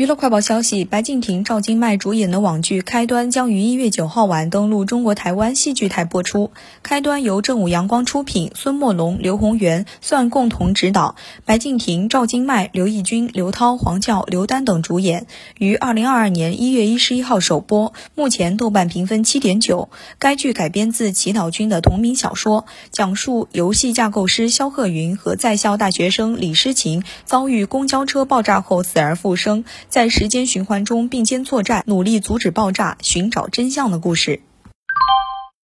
娱乐快报消息：白敬亭、赵今麦主演的网剧《开端》将于一月九号晚登陆中国台湾戏剧台播出。《开端》由正午阳光出品，孙墨龙、刘宏元算共同执导，白敬亭、赵今麦、刘奕君、刘涛、黄教、刘丹等主演，于二零二二年一月一十一号首播。目前豆瓣评分七点九。该剧改编自祈祷君的同名小说，讲述游戏架构师肖鹤云和在校大学生李诗情遭遇公交车爆炸后死而复生。在时间循环中并肩作战，努力阻止爆炸，寻找真相的故事。